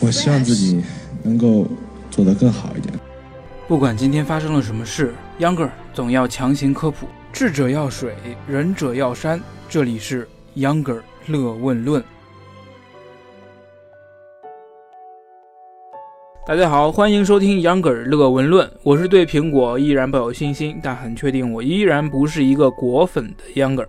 我希望自己能够做得更好一点。不管今天发生了什么事，Younger 总要强行科普。智者要水，仁者要山。这里是 Younger 乐问论。大家好，欢迎收听 Younger 乐问论。我是对苹果依然抱有信心，但很确定我依然不是一个果粉的 Younger。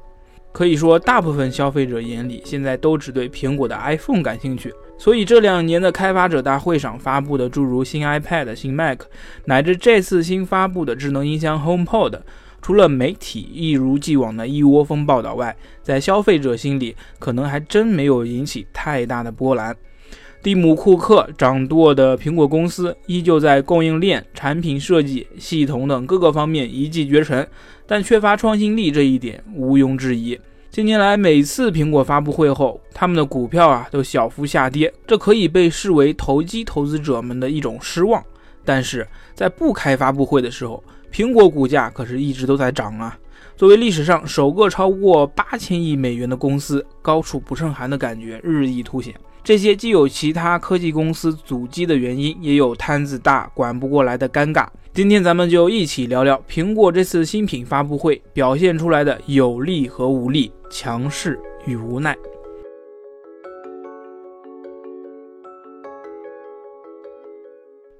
可以说，大部分消费者眼里现在都只对苹果的 iPhone 感兴趣。所以这两年的开发者大会上发布的诸如新 iPad、新 Mac，乃至这次新发布的智能音箱 HomePod，除了媒体一如既往的一窝蜂报道外，在消费者心里可能还真没有引起太大的波澜。蒂姆·库克掌舵的苹果公司依旧在供应链、产品设计、系统等各个方面一骑绝尘，但缺乏创新力这一点毋庸置疑。近年来，每次苹果发布会后，他们的股票啊都小幅下跌，这可以被视为投机投资者们的一种失望。但是在不开发布会的时候，苹果股价可是一直都在涨啊。作为历史上首个超过八千亿美元的公司，高处不胜寒的感觉日益凸显。这些既有其他科技公司阻击的原因，也有摊子大管不过来的尴尬。今天咱们就一起聊聊苹果这次新品发布会表现出来的有利和无力、强势与无奈。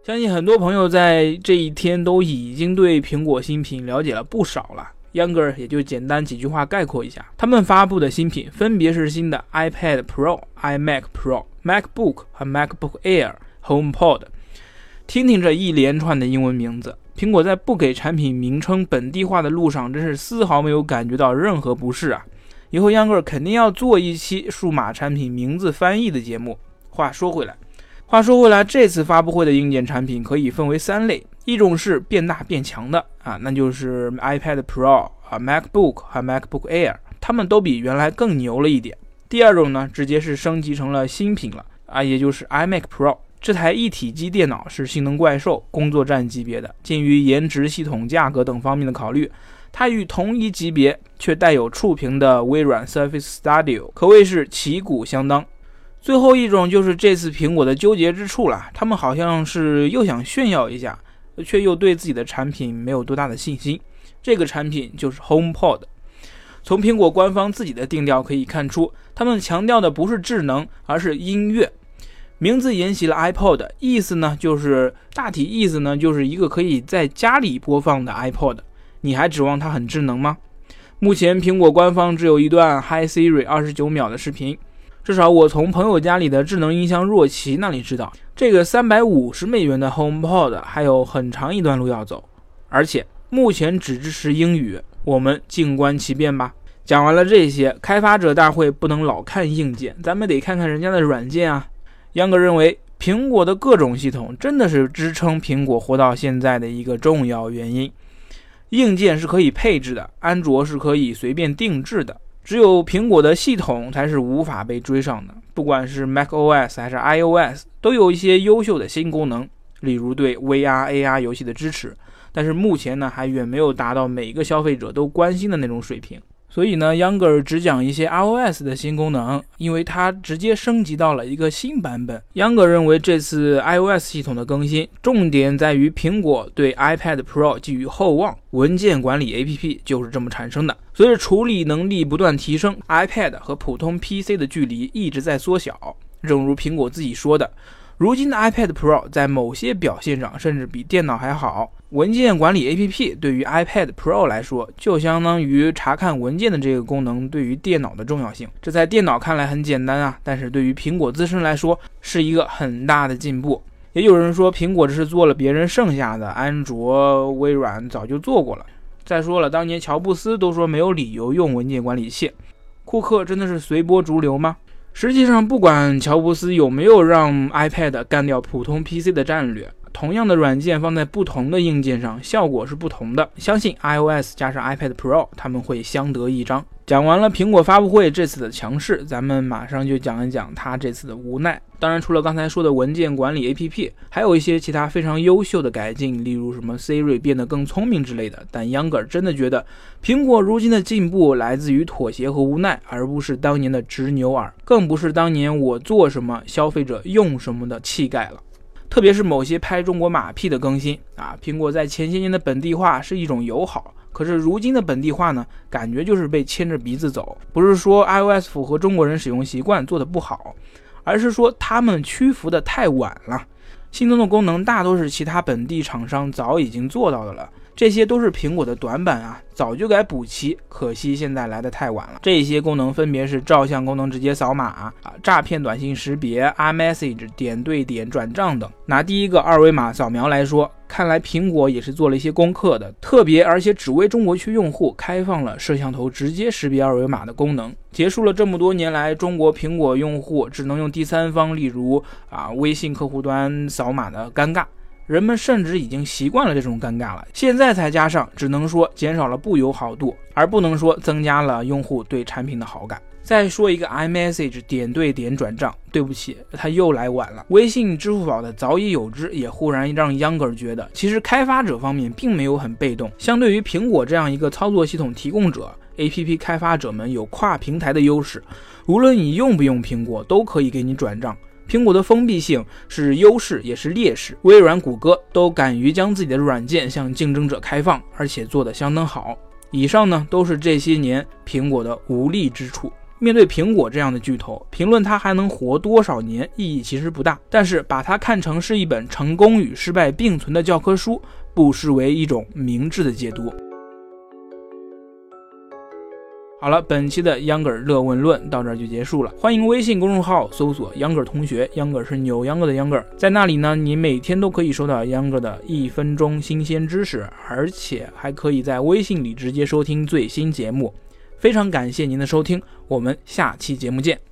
相信很多朋友在这一天都已经对苹果新品了解了不少了。Younger 也就简单几句话概括一下，他们发布的新品分别是新的 iPad Pro、iMac Pro、MacBook 和 MacBook Air、HomePod。听听这一连串的英文名字，苹果在不给产品名称本地化的路上，真是丝毫没有感觉到任何不适啊！以后 Younger 肯定要做一期数码产品名字翻译的节目。话说回来，话说回来，这次发布会的硬件产品可以分为三类。一种是变大变强的啊，那就是 iPad Pro 啊、MacBook 和 MacBook Air，它们都比原来更牛了一点。第二种呢，直接是升级成了新品了啊，也就是 iMac Pro 这台一体机电脑是性能怪兽、工作站级别的。鉴于颜值、系统、价格等方面的考虑，它与同一级别却带有触屏的微软 Surface Studio 可谓是旗鼓相当。最后一种就是这次苹果的纠结之处了，他们好像是又想炫耀一下。却又对自己的产品没有多大的信心。这个产品就是 HomePod。从苹果官方自己的定调可以看出，他们强调的不是智能，而是音乐。名字沿袭了 iPod，意思呢就是大体意思呢就是一个可以在家里播放的 iPod。你还指望它很智能吗？目前苹果官方只有一段 Hi Siri 二十九秒的视频。至少我从朋友家里的智能音箱若琪那里知道，这个三百五十美元的 HomePod 还有很长一段路要走，而且目前只支持英语，我们静观其变吧。讲完了这些，开发者大会不能老看硬件，咱们得看看人家的软件啊。杨哥认为，苹果的各种系统真的是支撑苹果活到现在的一个重要原因。硬件是可以配置的，安卓是可以随便定制的。只有苹果的系统才是无法被追上的，不管是 macOS 还是 iOS，都有一些优秀的新功能，例如对 VR、AR 游戏的支持，但是目前呢，还远没有达到每个消费者都关心的那种水平。所以呢，Younger 只讲一些 iOS 的新功能，因为它直接升级到了一个新版本。Younger 认为这次 iOS 系统的更新，重点在于苹果对 iPad Pro 寄予厚望，文件管理 APP 就是这么产生的。随着处理能力不断提升，iPad 和普通 PC 的距离一直在缩小。正如苹果自己说的。如今的 iPad Pro 在某些表现上甚至比电脑还好。文件管理 APP 对于 iPad Pro 来说，就相当于查看文件的这个功能对于电脑的重要性。这在电脑看来很简单啊，但是对于苹果自身来说是一个很大的进步。也有人说，苹果这是做了别人剩下的，安卓、微软早就做过了。再说了，当年乔布斯都说没有理由用文件管理器，库克真的是随波逐流吗？实际上，不管乔布斯有没有让 iPad 干掉普通 PC 的战略，同样的软件放在不同的硬件上，效果是不同的。相信 iOS 加上 iPad Pro 他们会相得益彰。讲完了苹果发布会这次的强势，咱们马上就讲一讲它这次的无奈。当然，除了刚才说的文件管理 APP，还有一些其他非常优秀的改进，例如什么 Siri 变得更聪明之类的。但 Younger 真的觉得，苹果如今的进步来自于妥协和无奈，而不是当年的执牛耳，更不是当年我做什么消费者用什么的气概了。特别是某些拍中国马屁的更新啊，苹果在前些年的本地化是一种友好。可是如今的本地化呢，感觉就是被牵着鼻子走。不是说 iOS 符合中国人使用习惯做得不好，而是说他们屈服的太晚了。新增的功能大多是其他本地厂商早已经做到的了。这些都是苹果的短板啊，早就该补齐，可惜现在来的太晚了。这些功能分别是照相功能直接扫码啊，诈骗短信识别、iMessage 点对点转账等。拿第一个二维码扫描来说，看来苹果也是做了一些功课的，特别而且只为中国区用户开放了摄像头直接识别二维码的功能，结束了这么多年来中国苹果用户只能用第三方，例如啊微信客户端扫码的尴尬。人们甚至已经习惯了这种尴尬了，现在才加上，只能说减少了不友好度，而不能说增加了用户对产品的好感。再说一个 iMessage 点对点转账，对不起，他又来晚了。微信、支付宝的早已有之，也忽然让 Younger 觉得，其实开发者方面并没有很被动。相对于苹果这样一个操作系统提供者，APP 开发者们有跨平台的优势，无论你用不用苹果，都可以给你转账。苹果的封闭性是优势也是劣势，微软、谷歌都敢于将自己的软件向竞争者开放，而且做得相当好。以上呢都是这些年苹果的无力之处。面对苹果这样的巨头，评论它还能活多少年意义其实不大，但是把它看成是一本成功与失败并存的教科书，不失为一种明智的解读。好了，本期的秧歌儿乐问论到这儿就结束了。欢迎微信公众号搜索“秧歌儿同学”，秧歌儿是扭秧歌的秧歌儿，在那里呢，你每天都可以收到秧歌儿的一分钟新鲜知识，而且还可以在微信里直接收听最新节目。非常感谢您的收听，我们下期节目见。